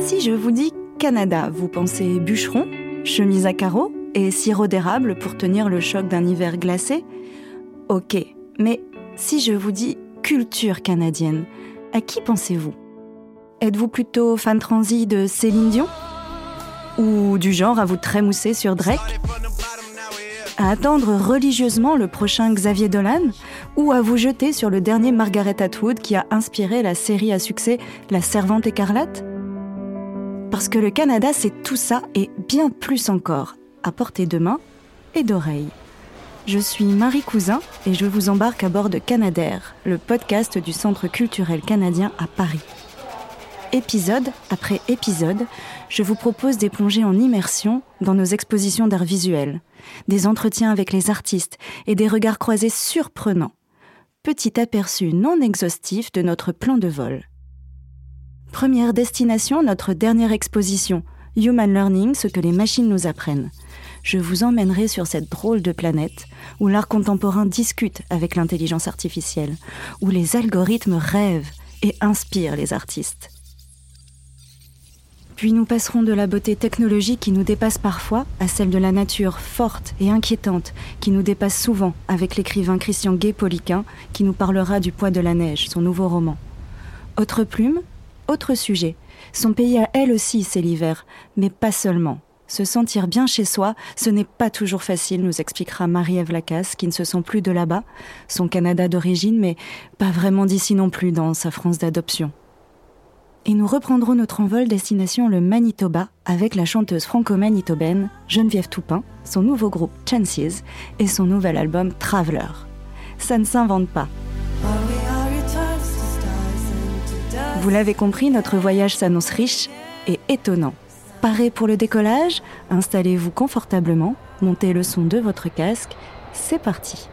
Si je vous dis Canada, vous pensez bûcheron, chemise à carreaux et sirop d'érable pour tenir le choc d'un hiver glacé? Ok, mais si je vous dis culture canadienne, à qui pensez-vous? Êtes-vous plutôt fan transi de Céline Dion? Ou du genre à vous trémousser sur Drake? À attendre religieusement le prochain Xavier Dolan? Ou à vous jeter sur le dernier Margaret Atwood qui a inspiré la série à succès La Servante écarlate? Parce que le Canada, c'est tout ça et bien plus encore, à portée de main et d'oreille. Je suis Marie Cousin et je vous embarque à bord de Canadair, le podcast du Centre culturel canadien à Paris. Épisode après épisode, je vous propose des plongées en immersion dans nos expositions d'art visuel, des entretiens avec les artistes et des regards croisés surprenants. Petit aperçu non exhaustif de notre plan de vol. Première destination, notre dernière exposition, Human Learning, ce que les machines nous apprennent je vous emmènerai sur cette drôle de planète où l'art contemporain discute avec l'intelligence artificielle, où les algorithmes rêvent et inspirent les artistes. Puis nous passerons de la beauté technologique qui nous dépasse parfois à celle de la nature forte et inquiétante qui nous dépasse souvent avec l'écrivain Christian Gay-Poliquin qui nous parlera du poids de la neige, son nouveau roman. Autre plume, autre sujet. Son pays à elle aussi, c'est l'hiver, mais pas seulement. Se sentir bien chez soi, ce n'est pas toujours facile, nous expliquera Marie-Ève Lacasse, qui ne se sent plus de là-bas, son Canada d'origine, mais pas vraiment d'ici non plus dans sa France d'adoption. Et nous reprendrons notre envol destination le Manitoba avec la chanteuse franco-manitobaine Geneviève Toupin, son nouveau groupe Chances et son nouvel album Traveler. Ça ne s'invente pas. Vous l'avez compris, notre voyage s'annonce riche et étonnant. Paré pour le décollage Installez-vous confortablement, montez le son de votre casque, c'est parti.